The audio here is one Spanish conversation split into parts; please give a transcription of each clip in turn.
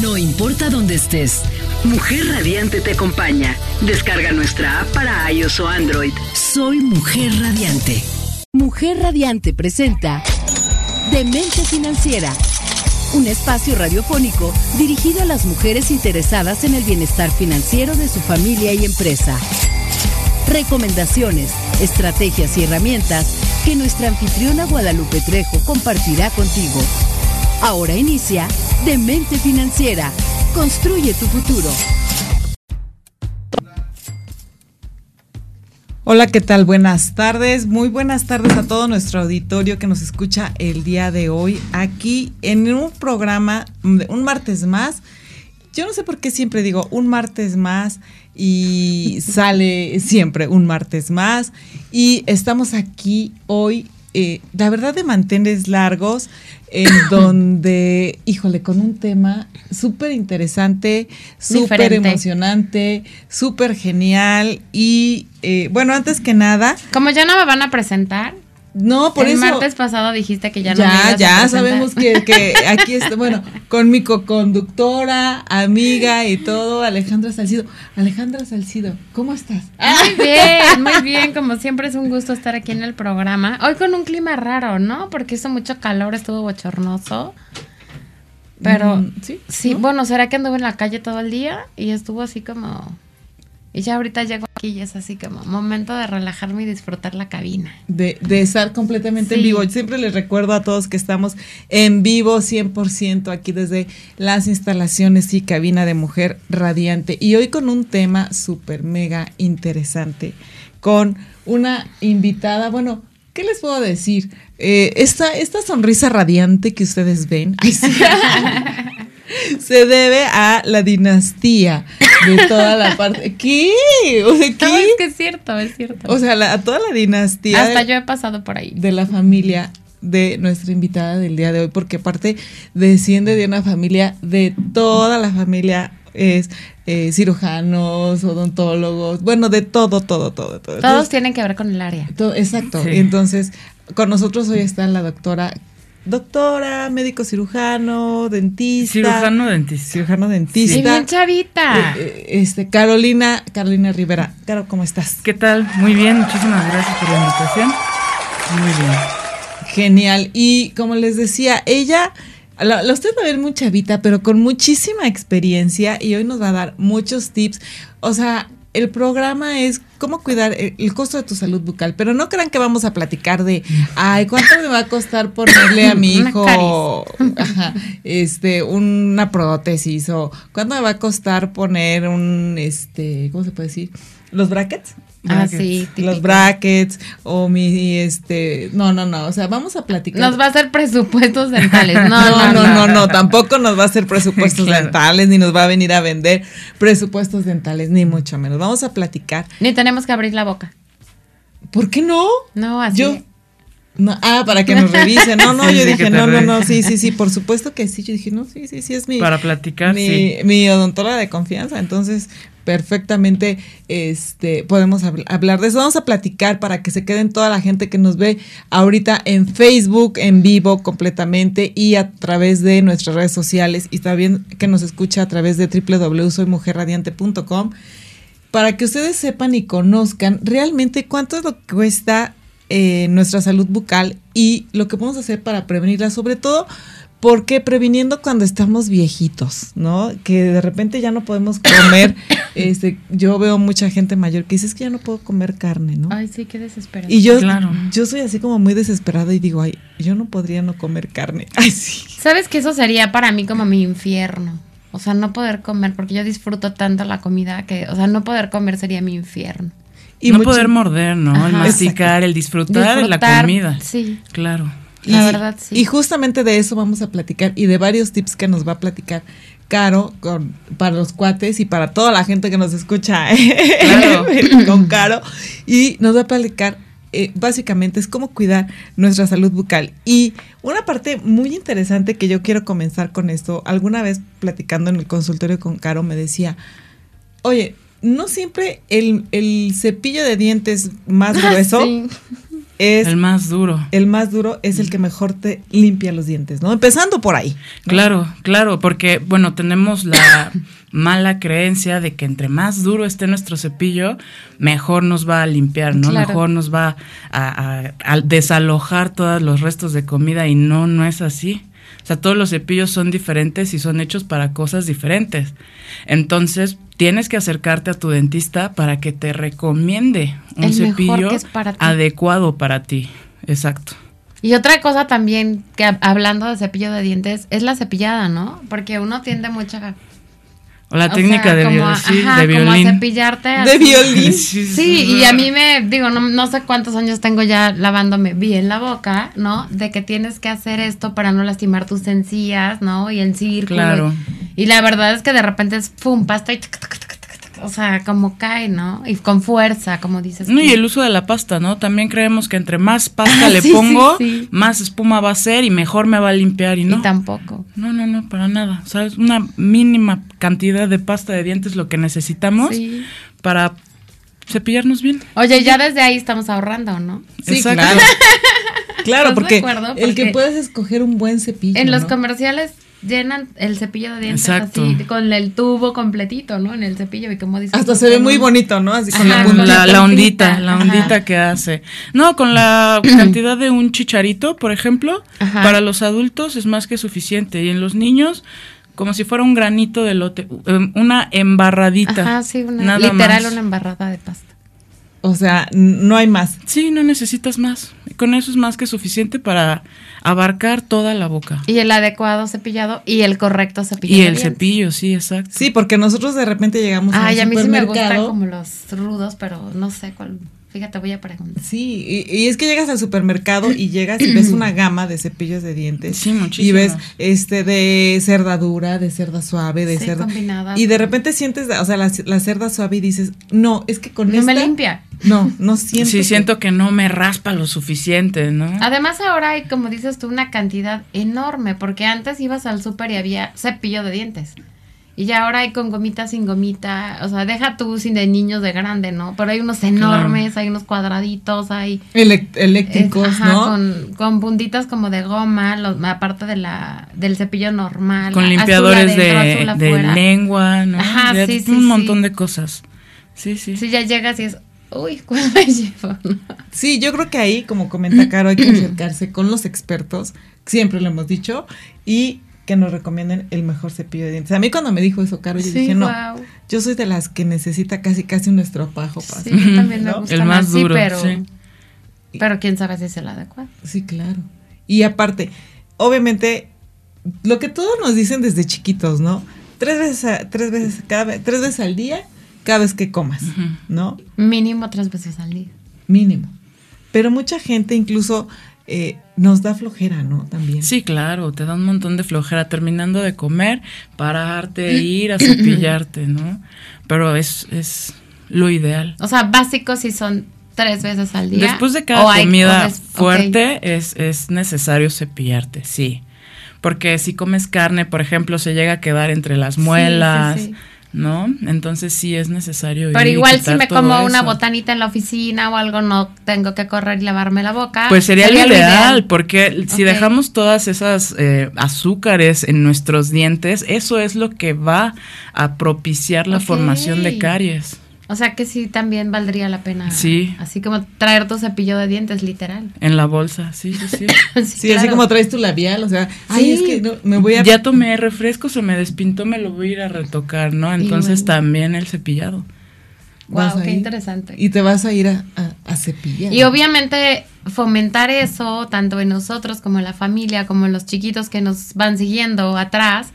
No importa dónde estés, Mujer Radiante te acompaña. Descarga nuestra app para iOS o Android. Soy Mujer Radiante. Mujer Radiante presenta Demente Financiera, un espacio radiofónico dirigido a las mujeres interesadas en el bienestar financiero de su familia y empresa. Recomendaciones, estrategias y herramientas que nuestra anfitriona Guadalupe Trejo compartirá contigo. Ahora inicia Demente Financiera. Construye tu futuro. Hola, ¿qué tal? Buenas tardes. Muy buenas tardes a todo nuestro auditorio que nos escucha el día de hoy aquí en un programa, un martes más. Yo no sé por qué siempre digo un martes más y sale siempre un martes más. Y estamos aquí hoy, eh, la verdad, de mantenes largos en donde, híjole, con un tema súper interesante, súper emocionante, súper genial y eh, bueno, antes que nada... Como ya no me van a presentar, no, por eso. El martes pasado dijiste que ya no Ya, ya sabemos que, que aquí está, bueno, con mi co-conductora, amiga y todo, Alejandra Salcido. Alejandra Salcido, ¿cómo estás? Muy bien, muy bien, como siempre es un gusto estar aquí en el programa. Hoy con un clima raro, ¿no? Porque hizo mucho calor, estuvo bochornoso. Pero, mm, sí, sí bueno, ¿será que anduve en la calle todo el día? Y estuvo así como y ya ahorita llego aquí y es así como momento de relajarme y disfrutar la cabina. De, de estar completamente en vivo. Siempre les recuerdo a todos que estamos en vivo 100% aquí desde las instalaciones y cabina de Mujer Radiante. Y hoy con un tema súper mega interesante, con una invitada, bueno, ¿qué les puedo decir? Eh, esta, esta sonrisa radiante que ustedes ven. se debe a la dinastía de toda la parte. ¿Qué? O sea, ¿qué? es que es cierto, es cierto. O sea, a toda la dinastía. Hasta yo he pasado por ahí. De la familia de nuestra invitada del día de hoy, porque aparte desciende de una familia, de toda la familia es eh, cirujanos, odontólogos, bueno, de todo, todo, todo, todo. Todos tienen que ver con el área. exacto. Entonces, con nosotros hoy está la doctora doctora, médico cirujano, dentista. Cirujano dentista. Cirujano dentista. Y bien chavita. Eh, eh, este, Carolina, Carolina Rivera. Caro, ¿cómo estás? ¿Qué tal? Muy bien, muchísimas gracias por la invitación. Muy bien. Genial. Y como les decía, ella, la, la usted va a ver muy chavita, pero con muchísima experiencia y hoy nos va a dar muchos tips. O sea, el programa es cómo cuidar el, costo de tu salud bucal, pero no crean que vamos a platicar de, ay, ¿cuánto me va a costar ponerle a mi hijo este, una prótesis o cuánto me va a costar poner un, este, ¿cómo se puede decir? Los brackets. Ah, sí, los brackets o mi este, no, no, no, o sea, vamos a platicar. Nos va a hacer presupuestos dentales. No, no, no, no, no, tampoco nos va a hacer presupuestos dentales ni nos va a venir a vender presupuestos dentales ni mucho menos. Vamos a platicar. Ni tenemos que abrir la boca. ¿Por qué no? No, así. Yo ah, para que nos revisen. No, no, yo dije, no, no, no, sí, sí, sí, por supuesto que sí. Yo dije, no, sí, sí, sí, es mi. Para platicar, mi, sí. Mi odontóloga de confianza. Entonces, perfectamente este, podemos hablar de eso. Vamos a platicar para que se queden toda la gente que nos ve ahorita en Facebook, en vivo completamente y a través de nuestras redes sociales y también que nos escucha a través de www.soymujerradiante.com para que ustedes sepan y conozcan realmente cuánto es lo que cuesta eh, nuestra salud bucal y lo que podemos hacer para prevenirla, sobre todo porque previniendo cuando estamos viejitos, ¿no? Que de repente ya no podemos comer. este, yo veo mucha gente mayor que dice es que ya no puedo comer carne, ¿no? Ay, sí, qué desesperado. Y yo, yo soy así como muy desesperada y digo, ay, yo no podría no comer carne. Ay, sí. ¿Sabes que eso sería para mí como mi infierno? O sea, no poder comer, porque yo disfruto tanto la comida que, o sea, no poder comer sería mi infierno. Y no poder morder, ¿no? el masticar, el disfrutar, de la comida. Sí. Claro. La verdad, sí. Y justamente de eso vamos a platicar y de varios tips que nos va a platicar Caro con, para los cuates y para toda la gente que nos escucha con Caro. Y nos va a platicar eh, básicamente es cómo cuidar nuestra salud bucal. Y una parte muy interesante que yo quiero comenzar con esto, alguna vez platicando en el consultorio con Caro me decía, oye, no siempre el, cepillo de dientes más grueso es el más duro. El más duro es el que mejor te limpia los dientes, ¿no? Empezando por ahí. Claro, claro, porque bueno, tenemos la mala creencia de que entre más duro esté nuestro cepillo, mejor nos va a limpiar, ¿no? Mejor nos va a, a desalojar todos los restos de comida y no, no es así. O sea, todos los cepillos son diferentes y son hechos para cosas diferentes. Entonces, tienes que acercarte a tu dentista para que te recomiende un cepillo adecuado para ti. Exacto. Y otra cosa también que hablando de cepillo de dientes es la cepillada, ¿no? Porque uno tiende mucho a o la técnica de, violín, de violín. Como a cepillarte. De violín. Sí, y a mí me, digo, no, no sé cuántos años tengo ya lavándome bien la boca, ¿no? De que tienes que hacer esto para no lastimar tus encías, ¿no? Y el círculo. Claro. Y, la verdad es que de repente es, pum, pasta y o sea, como cae, ¿no? Y con fuerza, como dices. No, y el uso de la pasta, ¿no? También creemos que entre más pasta le pongo, más espuma va a ser y mejor me va a limpiar y no. Y tampoco. No, no, no, para nada. O sea, es una mínima cantidad de pasta de dientes lo que necesitamos para cepillarnos bien. Oye, ya desde ahí estamos ahorrando, ¿no? Sí, claro. claro, porque, el que puedes escoger un buen cepillo. En los comerciales llenan el cepillo de dientes así, con el tubo completito, ¿no? En el cepillo y como dices. Hasta se ve muy bonito, ¿no? Así con la, la, ondita, la ondita que hace. No, con la cantidad de un chicharito, por ejemplo, para los adultos es más que suficiente y en los niños como si fuera un granito de lote, um, una embarradita. Ajá, sí, una, literal una embarrada de pasta. O sea, no hay más. Sí, no necesitas más. Con eso es más que suficiente para abarcar toda la boca. Y el adecuado cepillado y el correcto cepillo. Y el cepillo, sí, exacto. Sí, porque nosotros de repente llegamos Ay, a, a mí sí me gustan como los rudos, pero no sé cuál Fíjate, voy a preguntar. Sí, y, es que llegas al supermercado y llegas y ves una gama de cepillos de dientes. Sí, muchísimo. Y ves este de cerda dura, de cerda suave, de cerda. Combinada, y de repente sientes, o sea, la, cerda suave y dices, no, es que con no me limpia. No, no siento. Sí, siento que no me raspa lo suficiente, ¿no? Además, ahora hay, como dices tú, una cantidad enorme, porque antes ibas al súper y había cepillo de dientes. Y ya ahora hay con gomita, sin gomita. O sea, deja tú sin de niños de grande, ¿no? Pero hay unos enormes, hay unos cuadraditos, hay. eléctricos, ¿no? Con, con puntitas como de goma, aparte de la, del cepillo normal. Con limpiadores de, de, lengua, ¿no? Ajá, sí, sí. Un montón de cosas. Sí, sí. Sí, ya llegas y es. Uy, ¿cuál me llevo? Sí, yo creo que ahí, como comenta Caro, hay que acercarse con los expertos, siempre lo hemos dicho, y que nos recomienden el mejor cepillo de dientes. A mí cuando me dijo eso, Caro, yo dije, no, yo soy de las que necesita casi casi un estropajo para Sí, también me gusta el más, duro, pero, pero quién sabe si es el adecuado. Sí, claro. Y aparte, obviamente, lo que todos nos dicen desde chiquitos, ¿no? Tres veces, tres veces, cada tres veces al día, cada vez que comas, ¿no? Mínimo tres veces al día. Mínimo. Pero mucha gente incluso eh, nos da flojera, ¿no? También. Sí, claro, te da un montón de flojera terminando de comer, pararte, ir a cepillarte, ¿no? Pero es, es lo ideal. O sea, básicos si son tres veces al día. Después de cada comida fuerte es, es necesario cepillarte, sí. Porque si comes carne, por ejemplo, se llega a quedar entre las muelas. Sí, sí, ¿no? Entonces sí es necesario. Pero igual si me como una botanita en la oficina o algo, no tengo que correr y lavarme la boca. Pues sería, lo, ideal, porque si dejamos todas esas eh, azúcares en nuestros dientes, eso es lo que va a propiciar la formación de caries. O sea que sí también valdría la pena. Sí. Así como traer tu cepillo de dientes, literal. En la bolsa, sí, sí, sí. sí, así como traes tu labial, o sea, ay, es que no, me voy a... Ya tomé refresco, se me despintó, me lo voy a ir a retocar, ¿no? Entonces también el cepillado. Wow, qué interesante. Y te vas a ir a, a, cepillar. Y obviamente fomentar eso, tanto en nosotros como en la familia, como en los chiquitos que nos van siguiendo atrás,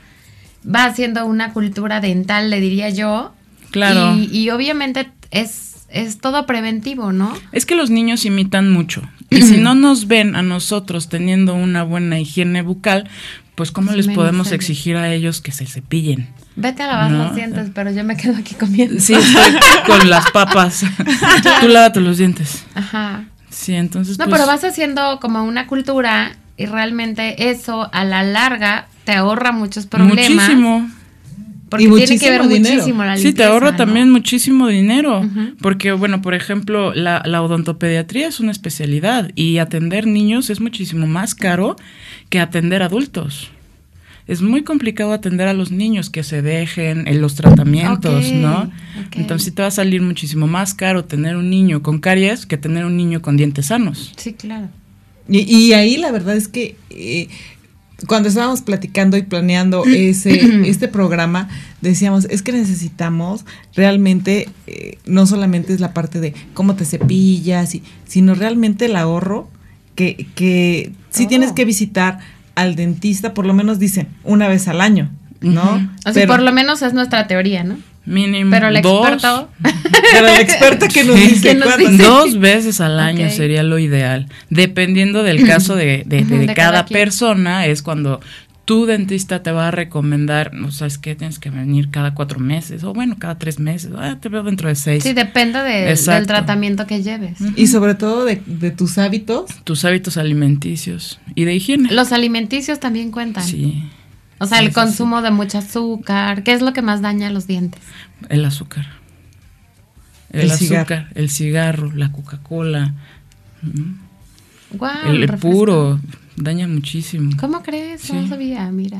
va haciendo una cultura dental, le diría yo, Claro. Y, obviamente es, es todo preventivo, ¿no? Es que los niños imitan mucho. Y si no nos ven a nosotros teniendo una buena higiene bucal, pues ¿cómo les podemos exigir a ellos que se cepillen? Vete a lavar los dientes, pero yo me quedo aquí comiendo. Sí, estoy con las papas. Tú lávate los dientes. Ajá. Sí, entonces. No, pues pero vas haciendo como una cultura y realmente eso a la larga te ahorra muchos problemas. Muchísimo Porque tiene que ver muchísimo la Sí, te ahorra también muchísimo dinero. Porque, bueno, por ejemplo, la, la, odontopediatría es una especialidad y atender niños es muchísimo más caro que atender adultos. Es muy complicado atender a los niños que se dejen en los tratamientos, ¿no? Entonces sí te va a salir muchísimo más caro tener un niño con caries que tener un niño con dientes sanos. Sí, claro. Y, ahí la verdad es que eh, cuando estábamos platicando y planeando ese, este programa, decíamos, es que necesitamos realmente, eh, no solamente es la parte de cómo te cepillas, sino realmente el ahorro que, que sí tienes que visitar al dentista, por lo menos dicen, una vez al año, ¿no? O sea, por lo menos es nuestra teoría, ¿no? Mínimo. Pero el experto. Pero el experto que nos dice, Dos veces al año sería lo ideal. Dependiendo del caso de, de, cada, persona, es cuando tu dentista te va a recomendar, no sabes qué, tienes que venir cada cuatro meses, o bueno, cada tres meses, ah, te veo dentro de seis. Sí, depende del tratamiento que lleves. Y sobre todo de, de, tus hábitos. Tus hábitos alimenticios y de higiene. Los alimenticios también cuentan. Sí. O sea, el consumo de mucho azúcar. ¿Qué es lo que más daña a los dientes? El azúcar. El, azúcar, el cigarro, la Coca-Cola. el, puro daña muchísimo. ¿Cómo crees? No sabía, mira.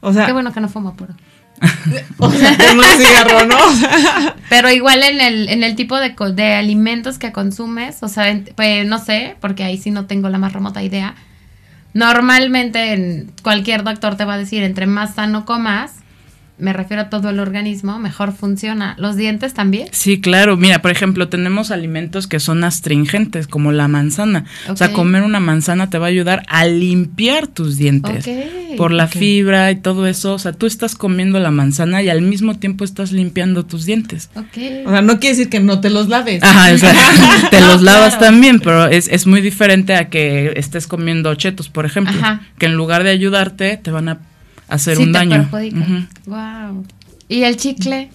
O sea, qué bueno que no fumo puro. o sea, como el cigarro, ¿no? Pero igual en el, en el tipo de, de alimentos que consumes, o sea, pues no sé, porque ahí sí no tengo la más remota idea, Normalmente en cualquier doctor te va a decir, entre más sano comas, me refiero a todo el organismo, mejor funciona. ¿Los dientes también? Sí, claro. Mira, por ejemplo, tenemos alimentos que son astringentes, como la manzana. O sea, comer una manzana te va a ayudar a limpiar tus dientes. Por la fibra y todo eso. O sea, tú estás comiendo la manzana y al mismo tiempo estás limpiando tus dientes. O sea, no quiere decir que no te los laves. Ajá, o sea, te los lavas también, pero es, es, muy diferente a que estés comiendo chetos, por ejemplo. Que en lugar de ayudarte, te van a hacer un daño. Wow. ¿Y el chicle?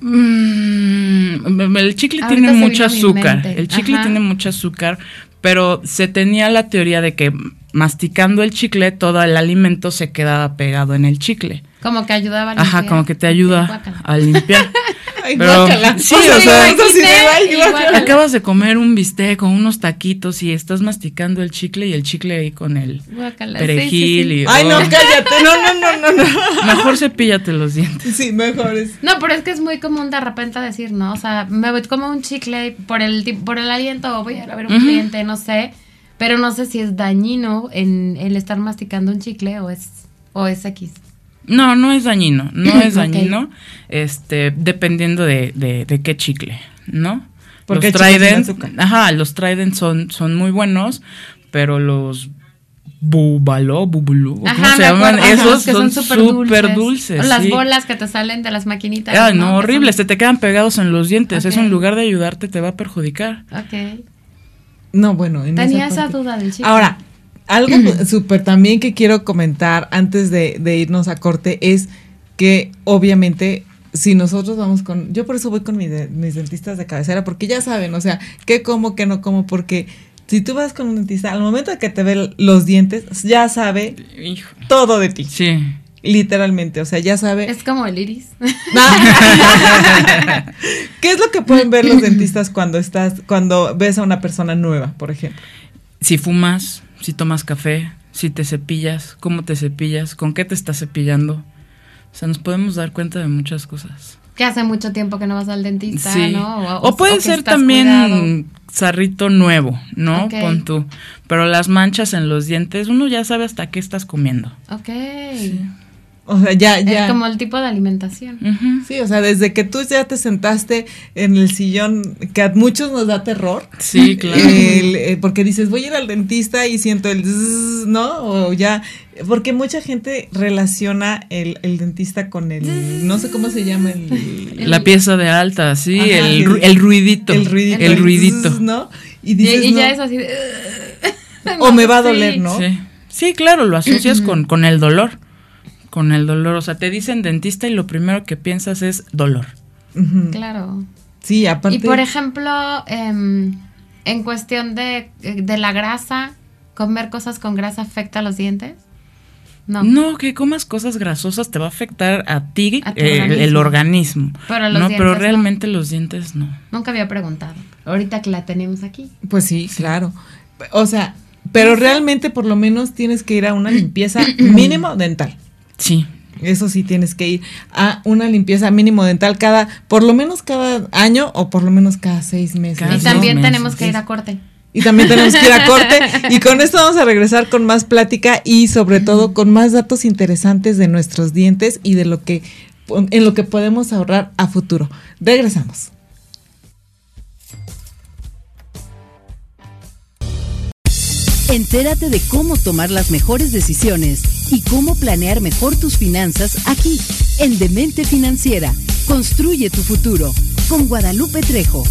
Mm, el chicle tiene mucho azúcar. El chicle tiene mucho azúcar, pero se tenía la teoría de que masticando el chicle todo el alimento se quedaba pegado en el chicle. Como que ayudaba a limpiar. Ajá, como que te ayuda a limpiar. Pero, sí, o sea, acabas de comer un bistec con unos taquitos y estás masticando el chicle y el chicle ahí con el perejil y Ay, no, oh. cállate. No, no, no, no, no. Mejor cepíllate los dientes. Sí, mejor es. No, pero es que es muy común de repente decir, ¿no? O sea, me voy como un chicle por el por el aliento o voy a ver un cliente, no sé, pero no sé si es dañino en el estar masticando un chicle o es o es X. No, no es dañino, no es dañino, este, dependiendo de, de, qué chicle, ¿no? Porque los Trident, ajá, los Trident son, son muy buenos, pero los Bubalo, Bubulú, ¿cómo se llaman? Esos son súper dulces. las bolas que te salen de las maquinitas. Ah, no, horribles, se te quedan pegados en los dientes. Eso en lugar de ayudarte te va a perjudicar. Ok. No, bueno. En Tenía esa, duda del chicle. Ahora, algo súper también que quiero comentar antes de, irnos a corte es que obviamente si nosotros vamos con, yo por eso voy con mis dentistas de cabecera, porque ya saben, o sea, qué como, qué no como, porque si tú vas con un dentista, al momento de que te ve los dientes, ya sabe todo de ti. Sí. Literalmente, o sea, ya sabe. Es como el iris. ¿Qué es lo que pueden ver los dentistas cuando estás, cuando ves a una persona nueva, por ejemplo? Si fumas, si tomas café, si te cepillas, cómo te cepillas, con qué te estás cepillando. O sea, nos podemos dar cuenta de muchas cosas. Que hace mucho tiempo que no vas al dentista, ¿no? O, puede ser también zarrito nuevo, ¿no? Pon tú. Pero las manchas en los dientes, uno ya sabe hasta qué estás comiendo. Ok. O sea, ya, ya. Es como el tipo de alimentación. Sí, o sea, desde que tú ya te sentaste en el sillón, que a muchos nos da terror. Sí, claro. Eh, porque dices, voy a ir al dentista y siento el ¿no? O ya, porque mucha gente relaciona el, dentista con el, no sé cómo se llama, el... la pieza de alta, sí, el, ruidito. El ruidito. El ruidito. ¿no? Y, dices, ya es así o me va a doler, ¿no? Sí. Sí, claro, lo asocias con, con el dolor con el dolor. O sea, te dicen dentista y lo primero que piensas es dolor. Claro. Sí, aparte. Y por ejemplo, em, en cuestión de, de, la grasa, ¿comer cosas con grasa afecta a los dientes? No. que comas cosas grasosas te va a afectar a ti eh, el organismo. Pero no, pero realmente los dientes no. Nunca había preguntado. Ahorita que la tenemos aquí. Pues sí, claro. O sea, pero realmente por lo menos tienes que ir a una limpieza mínimo dental. Sí. Eso sí tienes que ir a una limpieza mínimo dental cada, por lo menos cada año o por lo menos cada seis meses. y también tenemos que ir a corte. Y también tenemos que ir a corte. Y con esto vamos a regresar con más plática y sobre todo con más datos interesantes de nuestros dientes y de lo que en lo que podemos ahorrar a futuro. Regresamos. Entérate de cómo tomar las mejores decisiones y cómo planear mejor tus finanzas aquí, en Demente Financiera. Construye tu futuro con Guadalupe Trejo.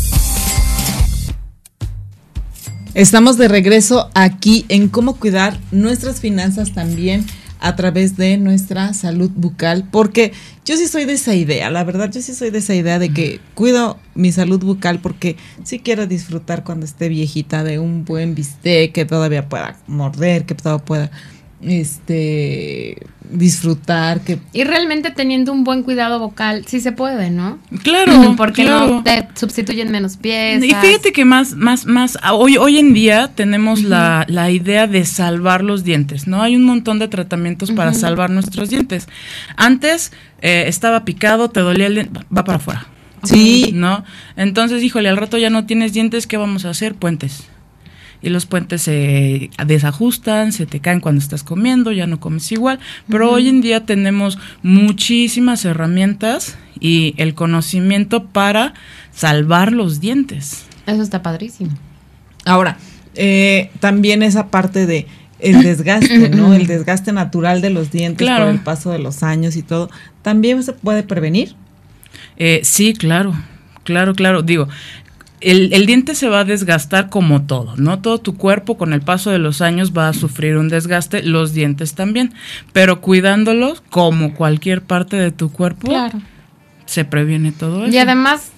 Estamos de regreso aquí en cómo cuidar nuestras finanzas también a través de nuestra salud bucal, porque yo sí soy de esa idea, la verdad, yo sí soy de esa idea de que cuido mi salud bucal porque sí quiero disfrutar cuando esté viejita de un buen bistec que todavía pueda morder, que todavía pueda este disfrutar que y realmente teniendo un buen cuidado vocal sí se puede no claro porque no te sustituyen menos piezas. Y fíjate que más más más hoy hoy en día tenemos la, la, idea de salvar los dientes no hay un montón de tratamientos para salvar nuestros dientes. Antes eh, estaba picado te dolía el diente va para afuera. Sí. No entonces híjole al rato ya no tienes dientes qué vamos a hacer puentes y los puentes se desajustan, se te caen cuando estás comiendo, ya no comes igual, pero hoy en día tenemos muchísimas herramientas y el conocimiento para salvar los dientes. Eso está padrísimo. Ahora, eh, también esa parte de el desgaste, ¿no? El desgaste natural de los dientes por el paso de los años y todo, ¿también se puede prevenir? Eh, sí, claro, claro, claro. Digo, el, diente se va a desgastar como todo, ¿no? Todo tu cuerpo con el paso de los años va a sufrir un desgaste, los dientes también, pero cuidándolos como cualquier parte de tu cuerpo, se previene todo eso. Y además,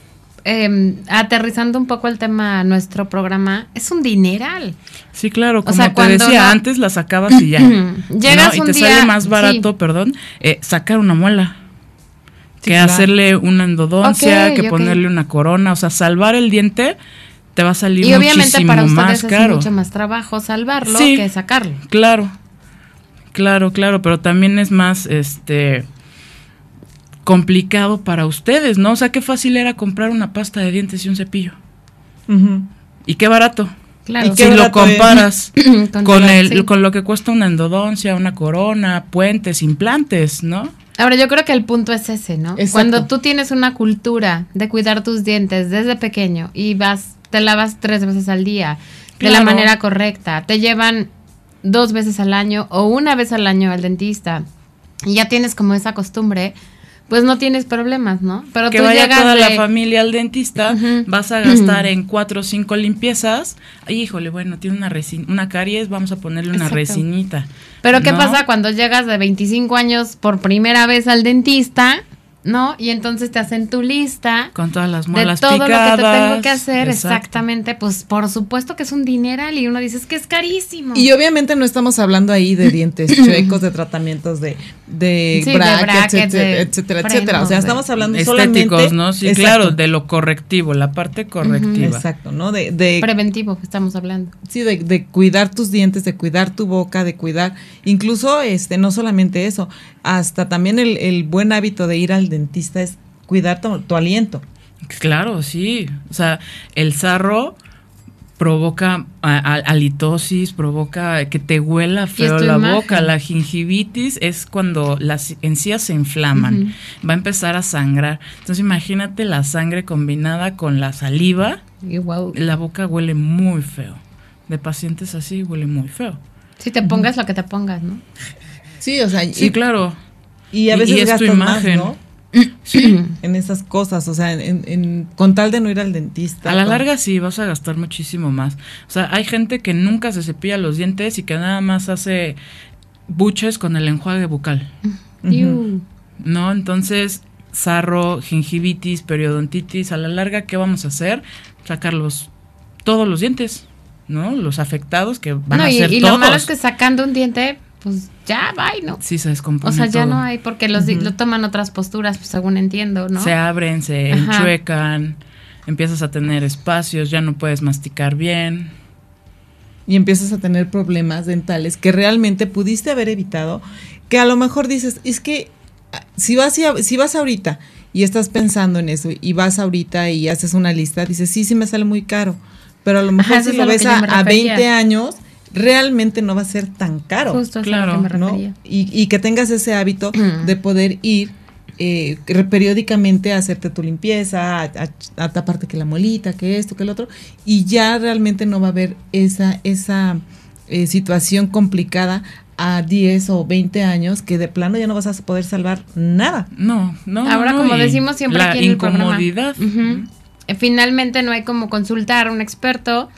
em, aterrizando un poco el tema a nuestro programa, es un dineral. Sí, claro, como te decía, antes la sacabas y ya. Llegas y te sale más barato, perdón, eh, sacar una muela que hacerle una endodoncia, que ponerle una corona, o sea, salvar el diente te va a salir y obviamente para ustedes es mucho más trabajo salvarlo que sacarlo. Claro, claro, claro, pero también es más, este, complicado para ustedes, ¿no? O sea, qué fácil era comprar una pasta de dientes y un cepillo. Y qué barato. Claro. Y si lo comparas con, el, con lo que cuesta una endodoncia, una corona, puentes, implantes, ¿no? Ahora yo creo que el punto es ese, ¿no? Cuando tú tienes una cultura de cuidar tus dientes desde pequeño y vas, te lavas tres veces al día de la manera correcta, te llevan dos veces al año o una vez al año al dentista y ya tienes como esa costumbre, pues no tienes problemas, ¿no? Pero que vaya toda la familia al dentista, vas a gastar en cuatro o cinco limpiezas. híjole, bueno, tiene una una caries, vamos a ponerle una resinita. Pero ¿qué pasa cuando llegas de 25 años por primera vez al dentista? ¿No? Y entonces te hacen tu lista. Con todas las muelas de todo lo que te tengo que hacer, exactamente. Pues por supuesto que es un dineral y uno dice es que es carísimo. Y obviamente no estamos hablando ahí de dientes chuecos, de tratamientos de, de, brackets, etcétera, etcétera, O sea, estamos hablando estéticos, ¿no? Sí, claro, de lo correctivo, la parte correctiva. exacto, ¿no? De, de preventivo que estamos hablando. Sí, de, de cuidar tus dientes, de cuidar tu boca, de cuidar, incluso, este, no solamente eso, hasta también el, el buen hábito de ir al dentista es cuidar tu, aliento. Claro, sí. O sea, el sarro provoca halitosis, provoca que te huela feo la boca. La gingivitis es cuando las encías se inflaman, va a empezar a sangrar. Entonces imagínate la sangre combinada con la saliva. La boca huele muy feo. De pacientes así huele muy feo. Si te pongas lo que te pongas, ¿no? Sí, o sea, sí, claro. Y a veces gastas más, ¿no? Sí. en esas cosas, o sea, en, con tal de no ir al dentista. A la larga sí, vas a gastar muchísimo más. O sea, hay gente que nunca se cepilla los dientes y que nada más hace buches con el enjuague bucal. No, entonces, sarro, gingivitis, periodontitis, a la larga, ¿qué vamos a hacer? Sacarlos todos los dientes, ¿no? Los afectados que van a ser y todos. lo malo es que sacando un diente pues ya va, ¿no? Sí, se descompone. O sea, ya no hay, porque los, lo toman otras posturas, pues según entiendo, ¿no? Se abren, se enchuecan, empiezas a tener espacios, ya no puedes masticar bien. Y empiezas a tener problemas dentales que realmente pudiste haber evitado, que a lo mejor dices, es que ah, si vas, si vas ahorita y estás pensando en eso y vas ahorita y haces una lista, dices, sí, sí me sale muy caro, pero a lo mejor si lo ves a, a 20 años realmente no va a ser tan caro. Justo claro, ¿no? Y, y, que tengas ese hábito de poder ir eh, periódicamente a hacerte tu limpieza, a, taparte que la molita, que esto, que el otro, y ya realmente no va a haber esa, esa eh, situación complicada a 10 o 20 años que de plano ya no vas a poder salvar nada. No, no. Ahora, como decimos siempre la aquí en incomodidad. Finalmente no hay como consultar a un experto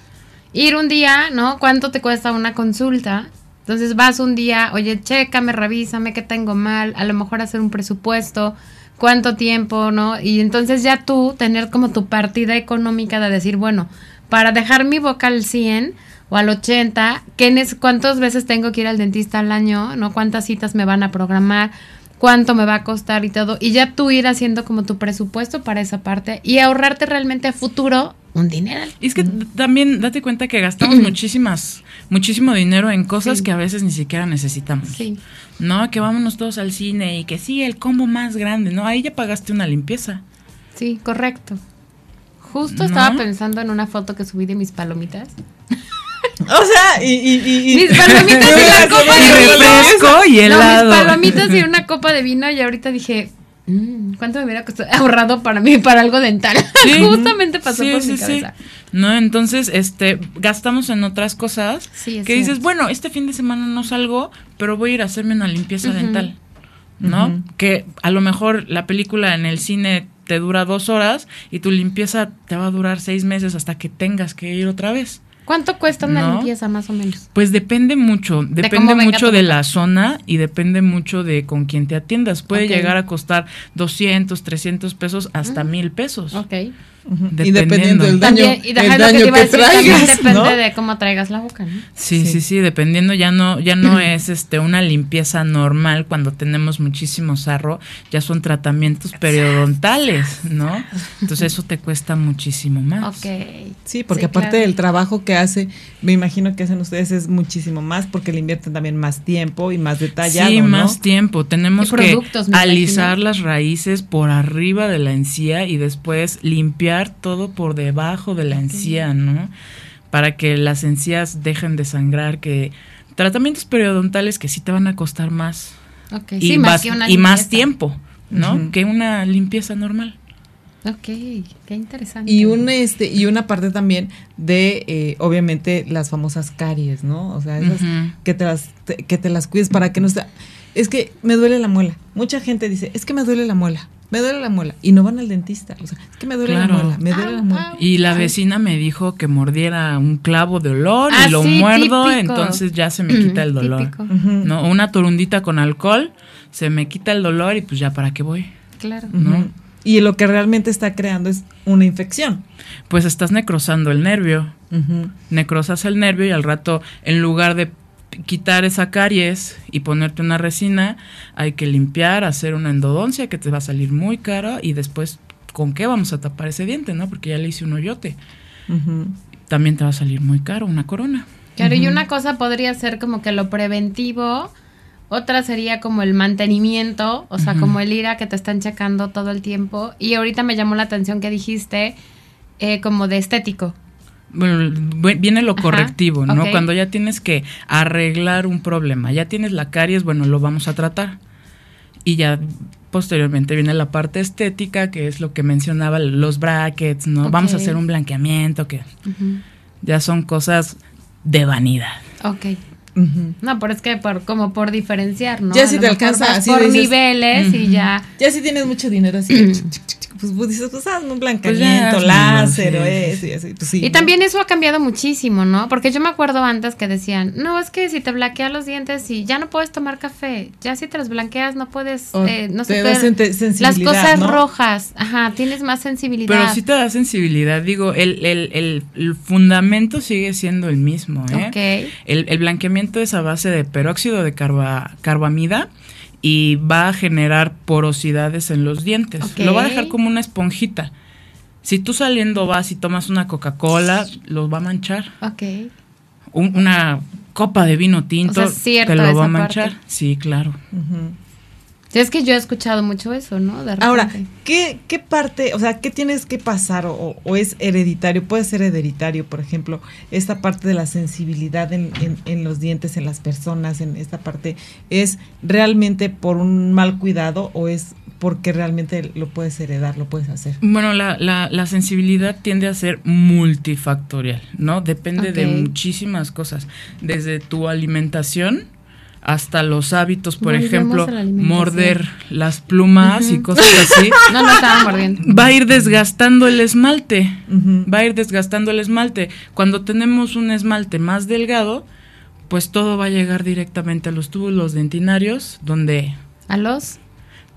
ir un día, ¿no? ¿Cuánto te cuesta una consulta? Entonces vas un día, oye, chécame, revísame qué tengo mal, a lo mejor hacer un presupuesto, cuánto tiempo, ¿no? Y entonces ya tú tener como tu partida económica de decir, bueno, para dejar mi boca al 100 o al 80, ¿qué, ¿cuántas veces tengo que ir al dentista al año, ¿no? ¿Cuántas citas me van a programar? cuánto me va a costar y todo, y ya tú ir haciendo como tu presupuesto para esa parte y ahorrarte realmente a futuro un dinero. Y es que también date cuenta que gastamos muchísimas, muchísimo dinero en cosas que a veces ni siquiera necesitamos. Sí. ¿No? Que vámonos todos al cine y que sí, el combo más grande, ¿no? Ahí ya pagaste una limpieza. Sí, correcto. Justo estaba pensando en una foto que subí de mis palomitas. O sea, y, y, y mis palomitas y la copa de vino. y helado. No, mis palomitas y una copa de vino y ahorita dije, mm, ¿cuánto me hubiera costado? ahorrado para mí para algo dental? Justamente pasó por mi cabeza. No, entonces, este, gastamos en otras cosas que dices, bueno, este fin de semana no salgo, pero voy a ir a hacerme una limpieza dental, ¿no? Que a lo mejor la película en el cine te dura dos horas y tu limpieza te va a durar seis meses hasta que tengas que ir otra vez. ¿Cuánto cuesta una limpieza más o menos? Pues depende mucho, depende mucho de la zona y depende mucho de con quién te atiendas. Puede llegar a costar 200, 300 pesos hasta mm. mil pesos. Ok. Y dependiendo del daño, y el daño que, traigas, depende de cómo traigas la boca, ¿no? Sí, sí, sí, dependiendo ya no ya no es este una limpieza normal cuando tenemos muchísimo sarro, ya son tratamientos periodontales, ¿no? Entonces eso te cuesta muchísimo más. Ok. Sí, porque aparte del trabajo que hace, me imagino que hacen ustedes es muchísimo más porque le invierten también más tiempo y más detallado, Sí, más tiempo. Tenemos que alisar las raíces por arriba de la encía y después limpiar todo por debajo de la encía, ¿no? Para que las encías dejen de sangrar, que tratamientos periodontales que sí te van a costar más. y, más, y más tiempo, ¿no? Que una limpieza normal. Ok, qué interesante. Y una, este, y una parte también de, eh, obviamente, las famosas caries, ¿no? O sea, esas que, te las, que te las cuides para que no sea... Es que me duele la muela. Mucha gente dice, es que me duele la muela me duele la muela. Y no van al dentista. O sea, es que me duele la muela, me duele la muela. Y la vecina me dijo que mordiera un clavo de olor y ah, lo muerdo, entonces ya se me quita el dolor. ¿No? Una torundita con alcohol, se me quita el dolor y pues ya para qué voy. Claro. ¿no? Y lo que realmente está creando es una infección. Pues estás necrosando el nervio. Necrosas el nervio y al rato, en lugar de quitar esa caries y ponerte una resina, hay que limpiar, hacer una endodoncia que te va a salir muy cara y después, ¿con qué vamos a tapar ese diente, no? Porque ya le hice un hoyote. También te va a salir muy caro una corona. Claro, y una cosa podría ser como que lo preventivo, otra sería como el mantenimiento, o sea, como el ir a que te están checando todo el tiempo. Y ahorita me llamó la atención que dijiste eh, como de estético bueno, viene lo correctivo, ¿no? Cuando ya tienes que arreglar un problema, ya tienes la caries, bueno, lo vamos a tratar. Y ya posteriormente viene la parte estética, que es lo que mencionaba, los brackets, ¿no? Vamos a hacer un blanqueamiento, que ya son cosas de vanidad. Ok. No, pero es que por, como por diferenciar, ¿no? Ya si te alcanza así por niveles y ya. Ya si tienes mucho dinero así pues, pues dices, pues hazme un blanqueamiento, pues láser o eso y así. Pues, y también eso ha cambiado muchísimo, ¿no? Porque yo me acuerdo antes que decían, no, es que si te blanqueas los dientes y ya no puedes tomar café, ya si te los blanqueas no puedes, eh, no sé, las cosas rojas, ajá, tienes más sensibilidad. Pero sí te da sensibilidad, digo, el, el, el, fundamento sigue siendo el mismo, ¿eh? El, el blanqueamiento es a base de peróxido de carba, carbamida y va a generar porosidades en los dientes. Lo va a dejar como una esponjita. Si tú saliendo vas y tomas una Coca-Cola, los va a manchar. Ok. una copa de vino tinto te lo va a manchar. Sí, claro. Es que yo he escuchado mucho eso, ¿no? Ahora, ¿qué, ¿qué, parte, o sea, qué tienes que pasar o, o, es hereditario? Puede ser hereditario, por ejemplo, esta parte de la sensibilidad en, en, en, los dientes, en las personas, en esta parte, ¿es realmente por un mal cuidado o es porque realmente lo puedes heredar, lo puedes hacer. Bueno, la, la, la sensibilidad tiende a ser multifactorial, ¿no? Depende de muchísimas cosas, desde tu alimentación hasta los hábitos, por ejemplo, morder las plumas y cosas así. No, no estaba mordiendo. Va a ir desgastando el esmalte, va a ir desgastando el esmalte. Cuando tenemos un esmalte más delgado, pues todo va a llegar directamente a los túbulos dentinarios, donde... ¿A los?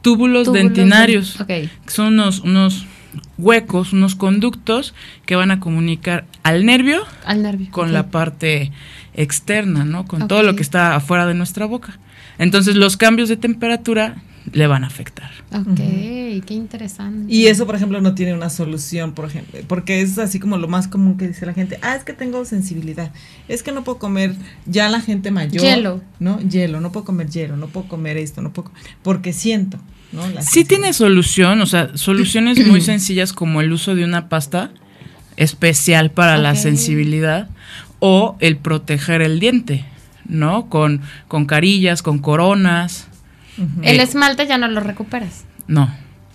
túbulos, dentinarios. son unos, unos huecos, unos conductos que van a comunicar al nervio, al nervio con la parte externa, ¿no? Con todo lo que está afuera de nuestra boca. Entonces los cambios de temperatura le van a afectar. Ok, qué interesante. Y eso, por ejemplo, no tiene una solución, por ejemplo, porque es así como lo más común que dice la gente, ah, es que tengo sensibilidad, es que no puedo comer, ya la gente mayor. Hielo. ¿No? Hielo, no puedo comer hielo, no puedo comer esto, no puedo, porque siento. ¿No? sí tiene solución, o sea, soluciones muy sencillas como el uso de una pasta especial para la sensibilidad o el proteger el diente, ¿no? Con, con carillas, con coronas. El esmalte ya no lo recuperas. No.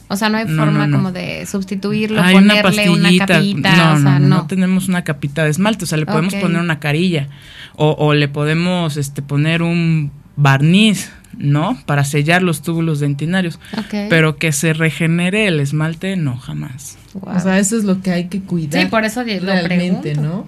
O sea, no hay forma como de sustituirlo, ponerle una, capita. No, no, no, tenemos una capita de esmalte. O sea, le podemos poner una carilla. O, o, le podemos este, poner un barniz, ¿no? Para sellar los túbulos dentinarios. Pero que se regenere el esmalte, no, jamás. O sea, eso es lo que hay que cuidar. Sí, por eso lo realmente, ¿no?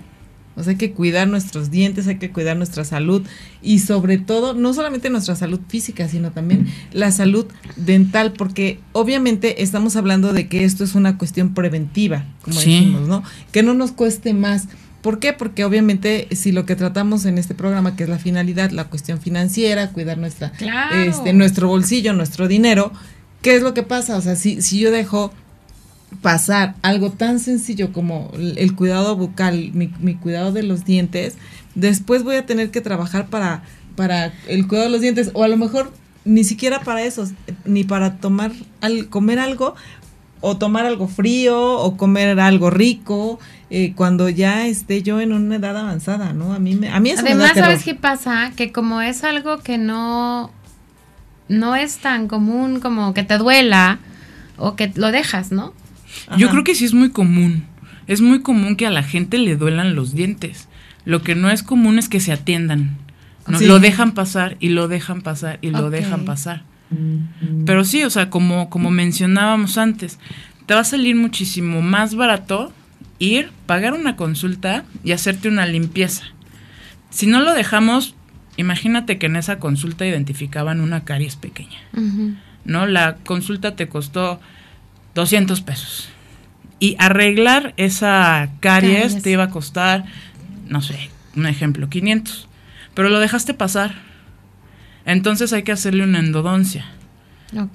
O sea, hay que cuidar nuestros dientes, hay que cuidar nuestra salud y sobre todo, no solamente nuestra salud física, sino también la salud dental, porque obviamente estamos hablando de que esto es una cuestión preventiva, como decimos, ¿no? Que no nos cueste más. ¿Por qué? Porque obviamente si lo que tratamos en este programa, que es la finalidad, la cuestión financiera, cuidar nuestra, este, nuestro bolsillo, nuestro dinero, ¿qué es lo que pasa? O sea, si, si yo dejo pasar algo tan sencillo como el cuidado bucal, mi, mi, cuidado de los dientes, después voy a tener que trabajar para, para el cuidado de los dientes, o a lo mejor ni siquiera para eso, ni para tomar, al, comer algo, o tomar algo frío, o comer algo rico, eh, cuando ya esté yo en una edad avanzada, ¿no? A mí, me, a mí eso Además, me da ¿sabes qué pasa? Que como es algo que no, no es tan común como que te duela, o que lo dejas, ¿no? Yo creo que sí es muy común. Es muy común que a la gente le duelan los dientes. Lo que no es común es que se atiendan. ¿no? Lo dejan pasar y lo dejan pasar y lo dejan pasar. Pero sí, o sea, como, como mencionábamos antes, te va a salir muchísimo más barato ir, pagar una consulta y hacerte una limpieza. Si no lo dejamos, imagínate que en esa consulta identificaban una caries pequeña. ¿No? La consulta te costó 200 pesos. Y arreglar esa caries, te iba a costar, no sé, un ejemplo, 500. Pero lo dejaste pasar. Entonces hay que hacerle una endodoncia.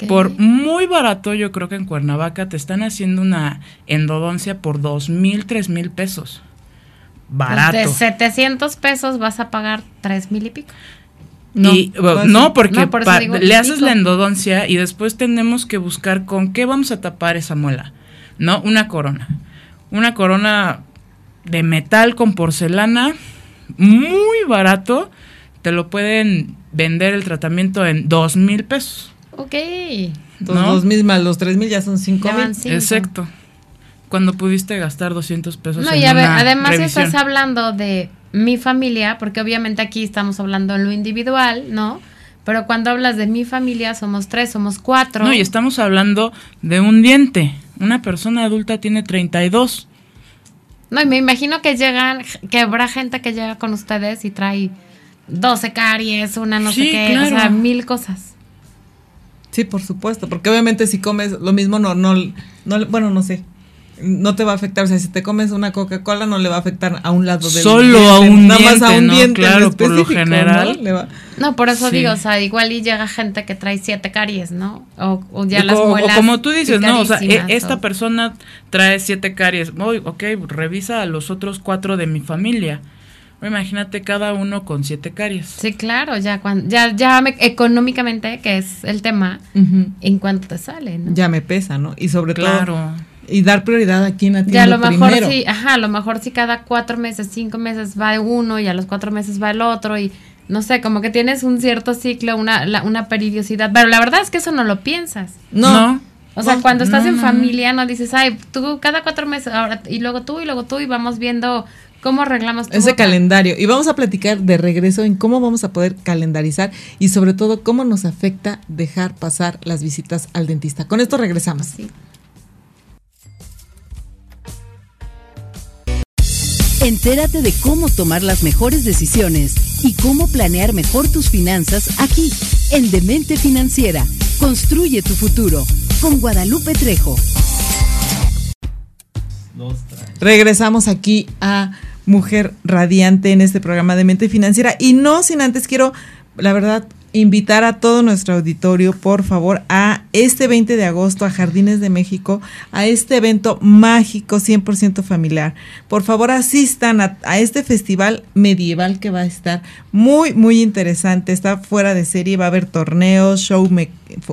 Por muy barato, yo creo que en Cuernavaca te están haciendo una endodoncia por dos mil, tres mil pesos. Barato. de 700 pesos vas a pagar tres mil y pico. No, no porque le haces la endodoncia y después tenemos que buscar con qué vamos a tapar esa muela. ¿No? Una corona. Una corona de metal con porcelana, muy barato. Te lo pueden vender el tratamiento en dos mil pesos. Ok. dos mil más los tres mil ya son cinco mil. Exacto. Cuando pudiste gastar 200 pesos. No, y a ver, además estás hablando de mi familia, porque obviamente aquí estamos hablando en lo individual, ¿no? Pero cuando hablas de mi familia, somos tres, somos cuatro. No, y estamos hablando de un diente. Una persona adulta tiene 32. No, y me imagino que llegan, que habrá gente que llega con ustedes y trae 12 caries, una no sé qué, o sea, mil cosas. Sí, por supuesto, porque obviamente si comes lo mismo no, no, no, bueno, no sé, no te va a afectar. O sea, si te comes una Coca-Cola no le va a afectar a un lado del Solo a un nada más a un diente claro, por lo general. ¿no? por eso digo, o sea, igual y llega gente que trae siete caries, ¿no? O, ya las muelas. O como tú dices, no, o sea, e, esta persona trae siete caries. Oye, ok, revisa a los otros cuatro de mi familia. Imagínate cada uno con siete caries. Sí, claro, ya cuando, ya, ya económicamente, que es el tema, en cuanto te sale, ¿no? Ya me pesa, ¿no? Y sobre todo y dar prioridad a quien atiende Ya a lo mejor sí, ajá, a lo mejor sí cada cuatro meses, cinco meses va uno y a los cuatro meses va el otro y no sé, como que tienes un cierto ciclo, una, una periodicidad, pero la verdad es que eso no lo piensas. No. O sea, cuando estás en familia no dices, ay, tú cada cuatro meses, ahora, y luego tú y luego tú y vamos viendo cómo arreglamos ese calendario. Y vamos a platicar de regreso en cómo vamos a poder calendarizar y sobre todo cómo nos afecta dejar pasar las visitas al dentista. Con esto regresamos. Sí. Entérate de cómo tomar las mejores decisiones y cómo planear mejor tus finanzas aquí, en Demente Financiera. Construye tu futuro con Guadalupe Trejo. Regresamos aquí a Mujer Radiante en este programa de Mente Financiera. Y no sin antes quiero, la verdad, invitar a todo nuestro auditorio, por favor, a este 20 de agosto a Jardines de México, a este evento mágico 100% familiar. Por favor, asistan a, este festival medieval que va a estar muy, muy interesante. Está fuera de serie, va a haber torneos, show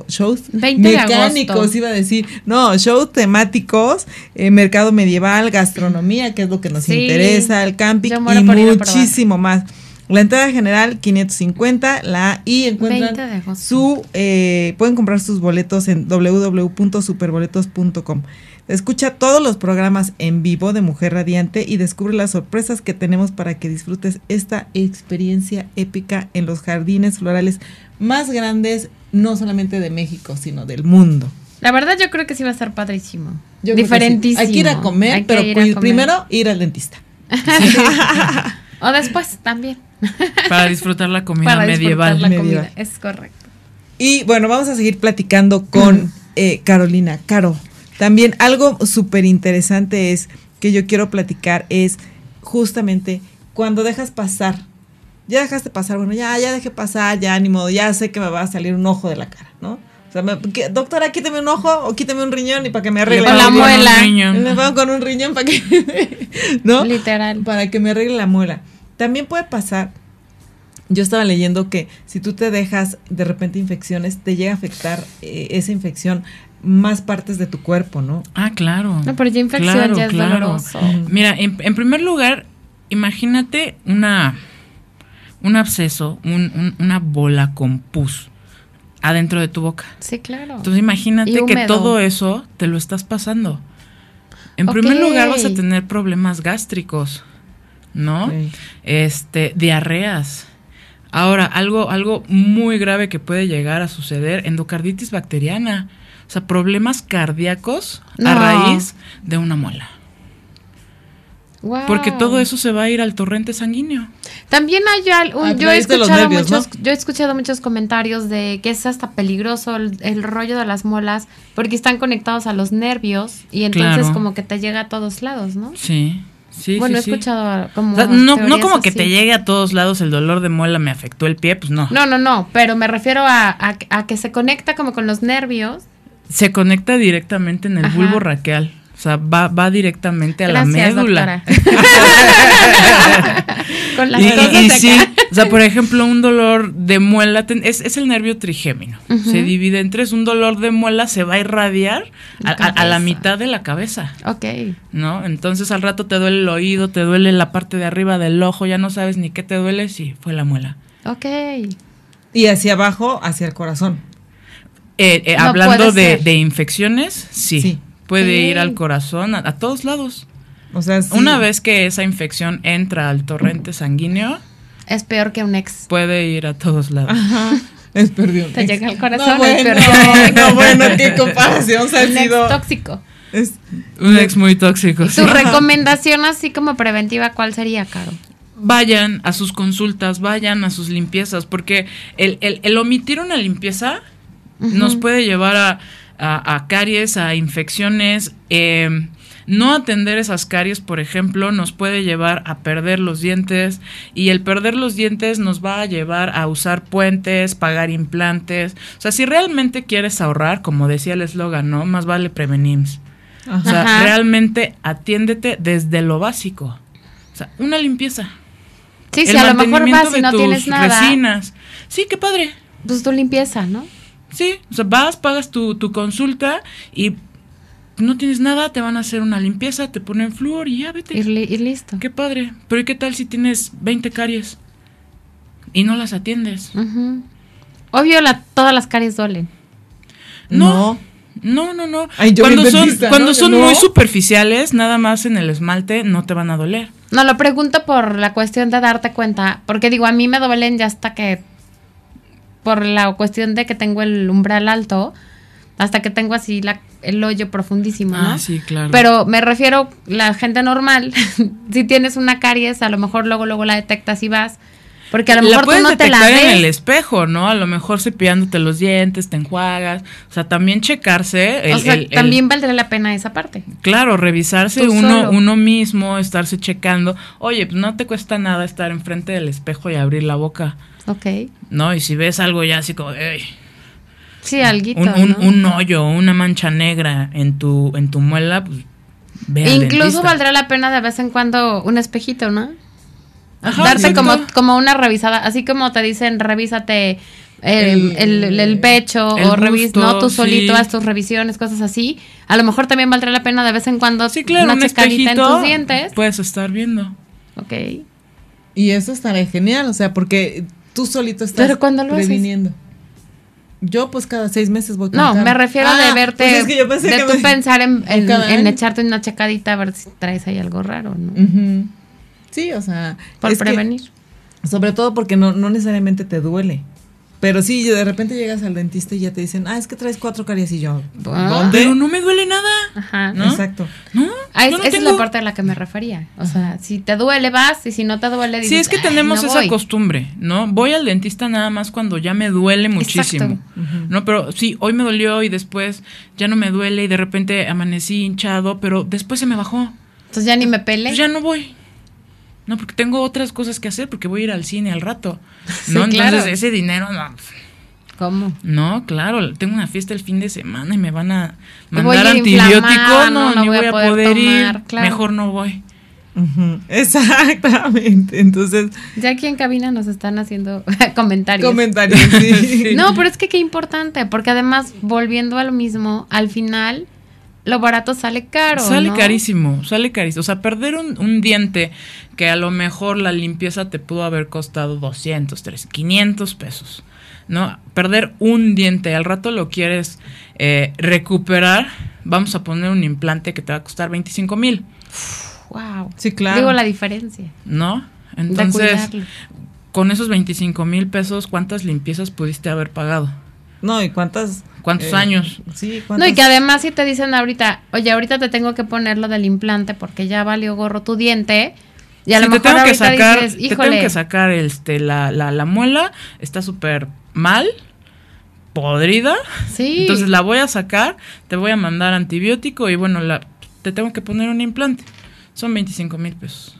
shows mecánicos, iba a decir. No, shows temáticos, eh, mercado medieval, gastronomía, que es lo que nos interesa, el camping y muchísimo más. La entrada general 550, la y encuentran su eh, pueden comprar sus boletos en www.superboletos.com. Escucha todos los programas en vivo de Mujer Radiante y descubre las sorpresas que tenemos para que disfrutes esta experiencia épica en los jardines florales más grandes, no solamente de México, sino del mundo. La verdad yo creo que sí va a estar padrísimo. Diferentísimo. Hay que ir a comer, pero primero ir al dentista. o después también. Para disfrutar la comida medieval. es correcto. Y bueno, vamos a seguir platicando con eh, Carolina. Caro, también algo súper interesante es que yo quiero platicar es justamente cuando dejas pasar, ya dejaste pasar, bueno, ya, ya dejé pasar, ya ni modo, ya sé que me va a salir un ojo de la cara, ¿no? O sea, doctora, quíteme un ojo o quíteme un riñón y para que me arregle la, muela. Me pongo con un riñón para que, ¿no? Literal. Para que me arregle la muela. También puede pasar, yo estaba leyendo que si tú te dejas de repente infecciones, te llega a afectar eh, esa infección más partes de tu cuerpo, ¿no? Ah, claro. No, pero ya infección ya es doloroso. Mira, en, primer lugar, imagínate una un absceso, una bola con pus adentro de tu boca. Sí, claro. Entonces imagínate que todo eso te lo estás pasando. En primer lugar vas a tener problemas gástricos. ¿No? Este, diarreas. Ahora, algo, algo muy grave que puede llegar a suceder, endocarditis bacteriana. O sea, problemas cardíacos a raíz de una muela. Porque todo eso se va a ir al torrente sanguíneo. También hay un, yo he escuchado muchos, yo he escuchado muchos comentarios de que es hasta peligroso el, rollo de las muelas porque están conectados a los nervios y entonces como que te llega a todos lados, ¿no? Sí bueno, he escuchado como. no, no como que te llegue a todos lados el dolor de muela me afectó el pie, pues no. No, no, no, pero me refiero a, que se conecta como con los nervios. Se conecta directamente en el bulbo raqueal. O sea, va, va directamente a la médula. Con las y, sí, o sea, por ejemplo, un dolor de muela es, es el nervio trigémino. Se divide en tres. Un dolor de muela se va a irradiar a, la mitad de la cabeza. Ok. ¿No? Entonces al rato te duele el oído, te duele la parte de arriba del ojo, ya no sabes ni qué te duele, sí, fue la muela. Ok. Y hacia abajo, hacia el corazón. Eh, eh, hablando de, de, infecciones, sí. sí puede ir al corazón, a, todos lados. O sea, una vez que esa infección entra al torrente sanguíneo, es peor que un ex. Puede ir a todos lados. Ajá. Es perdido. Te llega al corazón, no, bueno, es No, bueno, qué comparación. un ex tóxico. Es un ex muy tóxico. ¿Tu recomendación así como preventiva cuál sería, Caro? Vayan a sus consultas, vayan a sus limpiezas, porque el, el, omitir una limpieza nos puede llevar a, a, caries, a infecciones. Eh, no atender esas caries, por ejemplo, nos puede llevar a perder los dientes y el perder los dientes nos va a llevar a usar puentes, pagar implantes. O sea, si realmente quieres ahorrar, como decía el eslogan, ¿no? Más vale prevenir. O sea, realmente atiéndete desde lo básico. O sea, una limpieza. Sí, si a lo mejor vas y no tienes nada. Resinas. Sí, qué padre. Pues tu limpieza, ¿no? Sí, o sea, vas, pagas tu, tu consulta y no tienes nada, te van a hacer una limpieza, te ponen flúor y ya vete. Y, listo. Qué padre. Pero ¿y qué tal si tienes 20 caries y no las atiendes? Obvio, la, todas las caries duelen. No. No, no, no. cuando son, cuando son muy superficiales, nada más en el esmalte no te van a doler. No, lo pregunto por la cuestión de darte cuenta, porque digo, a mí me duelen ya hasta que, por la cuestión de que tengo el umbral alto, hasta que tengo así la, el hoyo profundísimo, ¿no? Ah, sí, claro. Pero me refiero, la gente normal, si tienes una caries, a lo mejor luego, luego la detectas y vas. Porque a lo mejor tú no te la ves. en el espejo, ¿no? A lo mejor cepillándote los dientes, te enjuagas. O sea, también checarse. o sea, también valdría la pena esa parte. Claro, revisarse uno, uno mismo, estarse checando. Oye, pues no te cuesta nada estar enfrente del espejo y abrir la boca. Ok. No, y si ves algo ya así como, Sí, alguito, un, un, hoyo, una mancha negra en tu, en tu muela, pues ve Incluso valdrá la pena de vez en cuando un espejito, ¿no? Darte como, como una revisada, así como te dicen, revísate el, el, pecho o revis, no tú solito haz tus revisiones, cosas así. A lo mejor también valdrá la pena de vez en cuando sí, claro, una checadita en tus dientes. Puedes estar viendo. Ok. Y eso estaría genial, o sea, porque tú solito estás Pero cuando lo previniendo. Yo pues cada seis meses voy No, me refiero de ah, verte, pues de tú pensar en, en, echarte una checadita a ver si traes ahí algo raro, ¿no? Sí, o sea. Por prevenir. sobre todo porque no, no necesariamente te duele. Pero sí, de repente llegas al dentista y ya te dicen, ah, es que traes cuatro caries y yo. ¿Dónde? Pero no me duele nada. Ajá. ¿No? Exacto. No, ah, esa es la parte a la que me refería. O sea, si te duele, vas, y si no te duele, dices, Sí, es que tenemos esa costumbre, ¿no? Voy al dentista nada más cuando ya me duele muchísimo. No, pero sí, hoy me dolió y después ya no me duele y de repente amanecí hinchado, pero después se me bajó. Entonces ya ni me pele. Pues ya no voy. No, porque tengo otras cosas que hacer, porque voy a ir al cine al rato. ¿no? Entonces, ese dinero, no. ¿Cómo? No, claro, tengo una fiesta el fin de semana y me van a mandar antibiótico. No, no, voy, a poder, ir. Mejor no voy. Exactamente. Entonces. Ya aquí en cabina nos están haciendo comentarios. Comentarios, sí. no, pero es que qué importante, porque además, volviendo a lo mismo, al final lo barato sale caro. Sale carísimo, sale carísimo. O sea, perder un, diente que a lo mejor la limpieza te pudo haber costado 200, 300, 500 pesos. ¿No? Perder un diente, al rato lo quieres eh, recuperar, vamos a poner un implante que te va a costar 25 mil. Wow. Sí, claro. Digo la diferencia. ¿No? Entonces, con esos 25 mil pesos, ¿cuántas limpiezas pudiste haber pagado? No, ¿y cuántas? ¿Cuántos eh, años? Sí, No, y que además si te dicen ahorita, oye, ahorita te tengo que poner lo del implante porque ya valió gorro tu diente. Y a lo mejor te tengo que sacar, te tengo que sacar este, la, la, la muela, está súper mal, podrida. Sí. Entonces la voy a sacar, te voy a mandar antibiótico y bueno, la, te tengo que poner un implante. Son 25 mil pesos.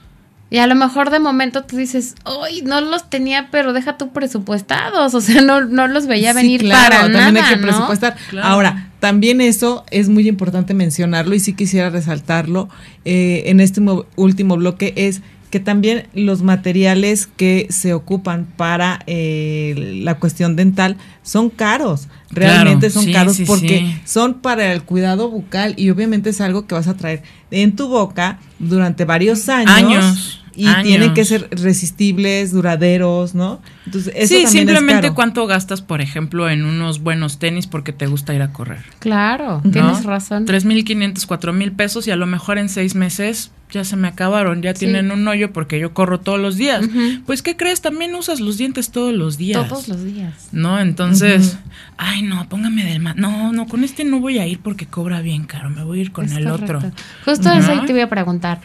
Y a lo mejor de momento tú dices, ¡ay, no los tenía, pero deja tú presupuestados! O sea, no, no los veía venir claro, para también nada, hay que presupuestar. Ahora, también eso es muy importante mencionarlo y sí quisiera resaltarlo eh, en este último bloque, es que también los materiales que se ocupan para eh, la cuestión dental son caros, realmente son caros porque son para el cuidado bucal y obviamente es algo que vas a traer en tu boca durante varios años. Y tienen que ser resistibles, duraderos, ¿no? Entonces, eso sí, simplemente cuánto gastas, por ejemplo, en unos buenos tenis porque te gusta ir a correr. Claro, tienes razón. 3.500, mil pesos y a lo mejor en seis meses ya se me acabaron, ya tienen un hoyo porque yo corro todos los días. Pues, ¿qué crees? También usas los dientes todos los días. Todos los días. ¿No? Entonces, ay, no, póngame del más. No, no, con este no voy a ir porque cobra bien caro, me voy a ir con el otro. Justo eso ahí te voy a preguntar.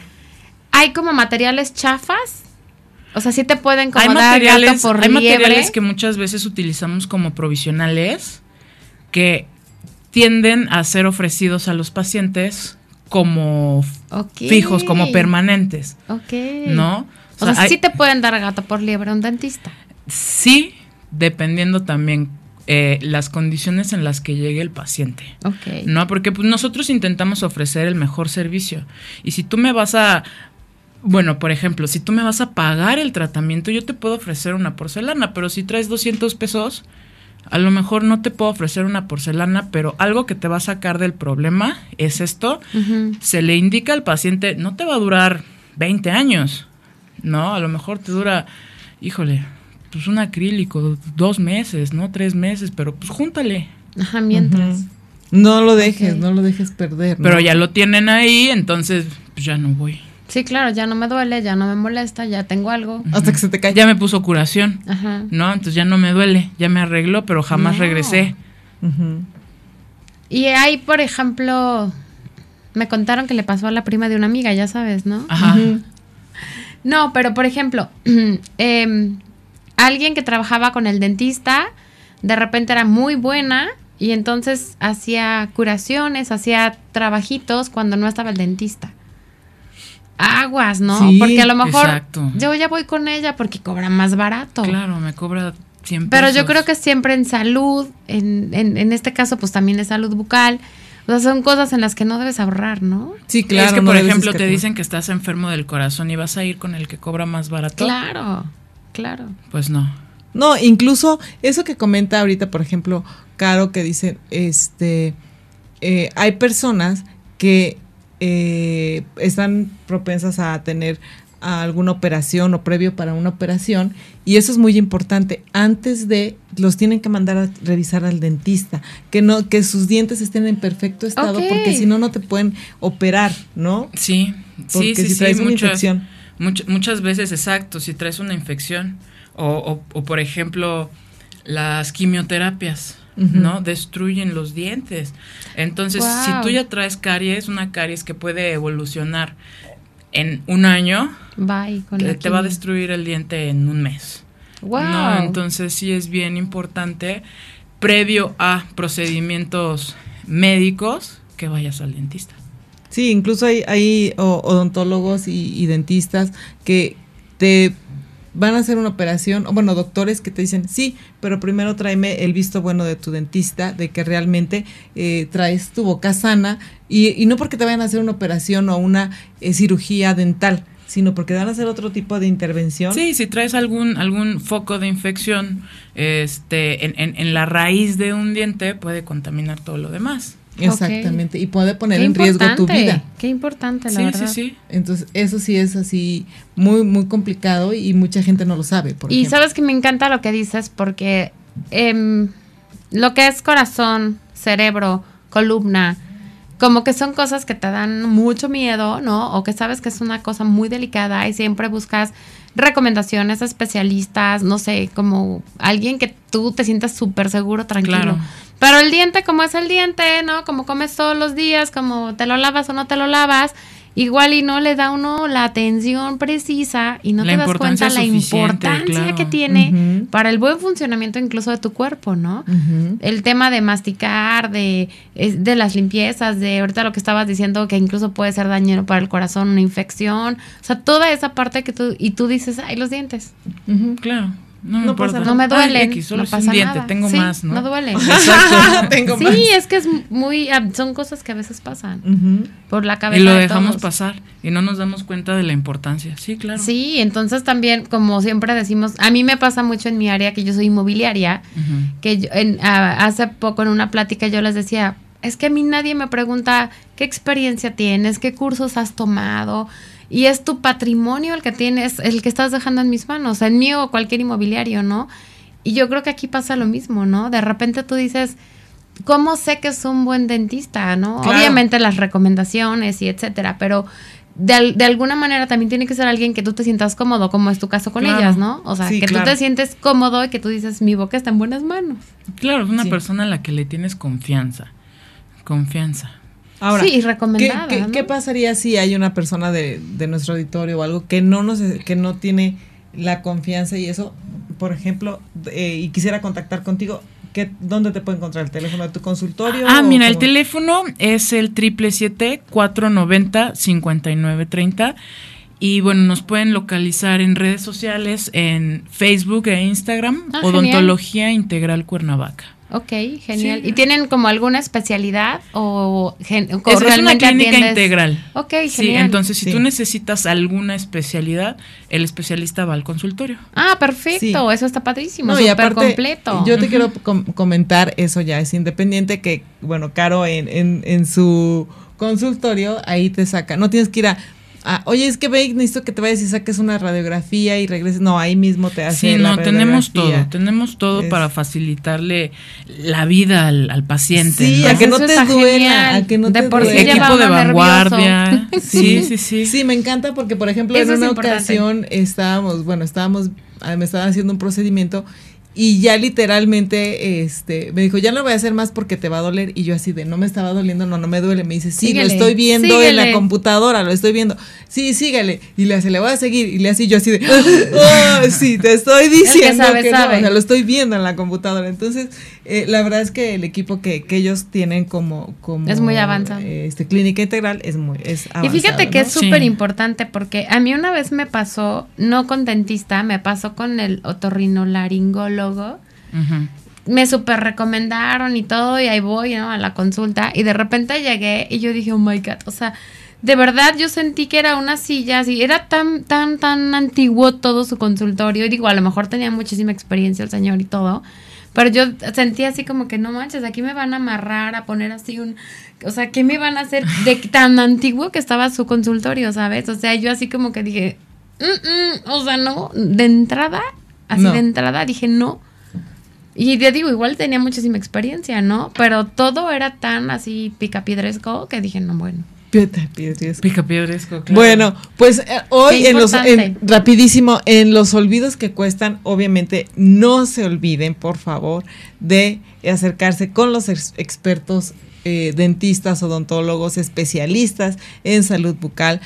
¿Hay como materiales chafas? O sea, sí te pueden como hay materiales, Hay materiales que muchas veces utilizamos como provisionales que tienden a ser ofrecidos a los pacientes como fijos, como permanentes. Ok. ¿No? O, sea, sí te pueden dar gato por liebre a un dentista. Sí, dependiendo también eh, las condiciones en las que llegue el paciente. Ok. ¿No? Porque pues, nosotros intentamos ofrecer el mejor servicio. Y si tú me vas a bueno, por ejemplo, si tú me vas a pagar el tratamiento, yo te puedo ofrecer una porcelana, pero si traes 200 pesos, a lo mejor no te puedo ofrecer una porcelana, pero algo que te va a sacar del problema es esto. Se le indica al paciente, no te va a durar 20 años, ¿no? A lo mejor te dura, híjole, pues un acrílico, dos meses, ¿no? Tres meses, pero pues júntale. Ajá, mientras. No lo dejes, no lo dejes perder. Pero ya lo tienen ahí, entonces pues ya no voy. Sí, claro, ya no me duele, ya no me molesta, ya tengo algo. Hasta que se te cae. Ya me puso curación. Ajá. ¿No? Entonces ya no me duele, ya me arregló, pero jamás regresé. Y hay, por ejemplo, me contaron que le pasó a la prima de una amiga, ya sabes, ¿no? Ajá. No, pero por ejemplo, em, alguien que trabajaba con el dentista, de repente era muy buena y entonces hacía curaciones, hacía trabajitos cuando no estaba el dentista aguas, ¿no? porque a lo mejor yo ya voy con ella porque cobra más barato. Claro, me cobra siempre. Pero yo creo que siempre en salud, en, en, este caso pues también es salud bucal. O sea, son cosas en las que no debes ahorrar, ¿no? Sí, claro. Es que, por ejemplo, te dicen que estás enfermo del corazón y vas a ir con el que cobra más barato. Claro, claro. Pues no. No, incluso eso que comenta ahorita, por ejemplo, Caro, que dice, este, eh, hay personas que eh, están propensas a tener alguna operación o previo para una operación y eso es muy importante. Antes de los tienen que mandar a revisar al dentista que no que sus dientes estén en perfecto estado porque si no no te pueden operar no sí sí sí, si traes una infección. muchas veces exacto si traes una infección o, o por ejemplo las quimioterapias ¿no? Destruyen los dientes. Entonces, si tú ya traes caries, una caries que puede evolucionar en un año, te, va a destruir el diente en un mes. Wow. Entonces, sí es bien importante, previo a procedimientos médicos, que vayas al dentista. Sí, incluso hay, hay odontólogos y dentistas que te van a hacer una operación, o bueno, doctores que te dicen, sí, pero primero tráeme el visto bueno de tu dentista, de que realmente eh, traes tu boca sana, y, no porque te vayan a hacer una operación o una eh, cirugía dental, sino porque van a hacer otro tipo de intervención. Sí, si traes algún, algún foco de infección este, en, en, en la raíz de un diente, puede contaminar todo lo demás. Exactamente, y puede poner en riesgo tu vida. Qué importante, la sí, verdad. Sí, sí, Entonces, eso sí es así muy, muy complicado y mucha gente no lo sabe. y sabes que me encanta lo que dices porque em, lo que es corazón, cerebro, columna, como que son cosas que te dan mucho miedo, ¿no? O que sabes que es una cosa muy delicada y siempre buscas recomendaciones especialistas, no sé, como alguien que tú te sientas súper seguro, tranquilo. Claro. Pero el diente, como es el diente, ¿no? Como comes todos los días, como te lo lavas o no te lo lavas, igual y no le da uno la atención precisa y no te das cuenta la importancia que tiene para el buen funcionamiento incluso de tu cuerpo, ¿no? El tema de masticar, de, de las limpiezas, de ahorita lo que estabas diciendo que incluso puede ser dañino para el corazón, una infección, o sea, toda esa parte que tú, y tú dices, ay, los dientes. Claro. No me, pasa no me duele. no pasa nada. tengo más, ¿no? No duele. Exacto. tengo sí, es que es muy. Ah, son cosas que a veces pasan por la cabeza. Y lo dejamos pasar y no nos damos cuenta de la importancia. Sí, claro. Sí, entonces también, como siempre decimos, a mí me pasa mucho en mi área que yo soy inmobiliaria, que en, hace poco en una plática yo les decía, es que a mí nadie me pregunta qué experiencia tienes, qué cursos has tomado. Y es tu patrimonio el que tienes, el que estás dejando en mis manos, en mí o cualquier inmobiliario, ¿no? Y yo creo que aquí pasa lo mismo, ¿no? De repente tú dices, ¿cómo sé que es un buen dentista, no? Obviamente las recomendaciones y etcétera, pero de, de, alguna manera también tiene que ser alguien que tú te sientas cómodo, como es tu caso con ellas, ¿no? O sea, que tú te sientes cómodo y que tú dices, mi boca está en buenas manos. Claro, es una persona a la que le tienes confianza. Confianza. Ahora, sí, recomendada. ¿qué, ¿qué, pasaría si hay una persona de, de, nuestro auditorio o algo que no nos, que no tiene la confianza y eso, por ejemplo, eh, y quisiera contactar contigo? ¿Dónde te puede encontrar? ¿El teléfono de tu consultorio? Ah, mira, el teléfono es el 777-490-5930. Y bueno, nos pueden localizar en redes sociales, en Facebook e Instagram, ah, Odontología Integral Cuernavaca. Ok, genial. ¿Y tienen como alguna especialidad o, es, una clínica integral? Ok, genial. Sí, entonces si tú necesitas alguna especialidad, el especialista va al consultorio. Ah, perfecto, eso está padrísimo, súper completo. Yo te quiero comentar, eso ya es independiente, que bueno, Caro en, en, en su consultorio, ahí te saca, no tienes que ir a Ah, oye, es que ve, necesito que te vayas y saques una radiografía y regreses. No, ahí mismo te hace Sí, no, tenemos todo, tenemos todo para facilitarle la vida al, paciente. Sí, a que no te duela, a que no te duela. Equipo de vanguardia. sí, sí, sí. Sí, me encanta porque, por ejemplo, en una ocasión estábamos, bueno, estábamos, ah, me estaban haciendo un procedimiento y ya literalmente este me dijo, ya no lo voy a hacer más porque te va a doler. Y yo así de, no me estaba doliendo, no, no me duele. Me dice, sí, lo estoy viendo en la computadora, lo estoy viendo. Sí, sígale. Y le hace, le voy a seguir. Y le hace yo así de, oh, sí, te estoy diciendo que, no. O sea, lo estoy viendo en la computadora. Entonces, eh, la verdad es que el equipo que, que ellos tienen como, como es muy avanzado. Este, clínica integral es muy es avanzado, Y fíjate que es súper importante porque a mí una vez me pasó, no con dentista, me pasó con el otorrinolaringólogo. Me súper recomendaron y todo, y ahí voy, ¿no? A la consulta. Y de repente llegué y yo dije, oh my God, o sea, de verdad yo sentí que era una silla así, era tan, tan, tan antiguo todo su consultorio. Y digo, a lo mejor tenía muchísima experiencia el señor y todo pero yo sentí así como que no manches, aquí me van a amarrar, a poner así un. O sea, ¿qué me van a hacer de tan antiguo que estaba su consultorio, ¿sabes? O sea, yo así como que dije, mm, mm", o sea, no, de entrada, así de entrada dije no. Y ya digo, igual tenía muchísima experiencia, ¿no? Pero todo era tan así picapiedresco que dije, no, bueno. Pica piedresco, claro. Bueno, pues eh, hoy en los rapidísimo en los olvidos que cuestan, obviamente no se olviden, por favor, de acercarse con los expertos eh, dentistas, odontólogos, especialistas en salud bucal.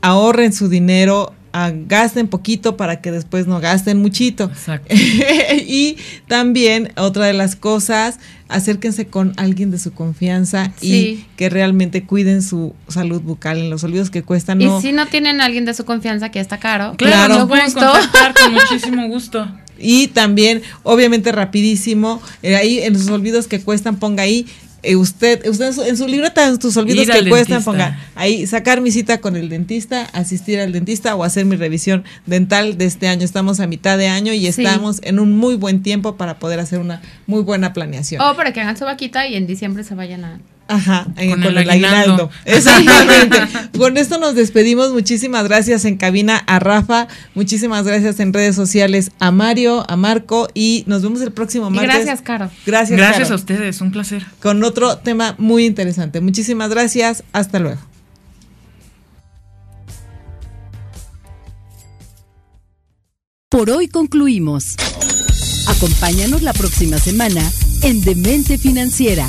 Ahorren su dinero, gasten poquito para que después no gasten muchito. Exacto. y también otra de las cosas, acérquense con alguien de su confianza y que realmente cuiden su salud bucal en los olvidos que cuestan. Y si no tienen alguien de su confianza que está caro, claro, lo pueden contactar con muchísimo gusto. Y también, obviamente, rapidísimo, eh, ahí en sus olvidos que cuestan, ponga ahí eh, usted, usted en su libreta, tus olvidos que cuestan, ponga ahí, sacar mi cita con el dentista, asistir al dentista o hacer mi revisión dental de este año. Estamos a mitad de año y estamos en un muy buen tiempo para poder hacer una muy buena planeación. O para que hagan su vaquita y en diciembre se vayan a Ajá, con, el, aguinaldo. Exactamente. con esto nos despedimos. Muchísimas gracias en cabina a Rafa. Muchísimas gracias en redes sociales a Mario, a Marco y nos vemos el próximo martes. gracias, Caro. Gracias. Gracias a ustedes, un placer. Con otro tema muy interesante. Muchísimas gracias. Hasta luego. Por hoy concluimos. Acompáñanos la próxima semana en Demente Financiera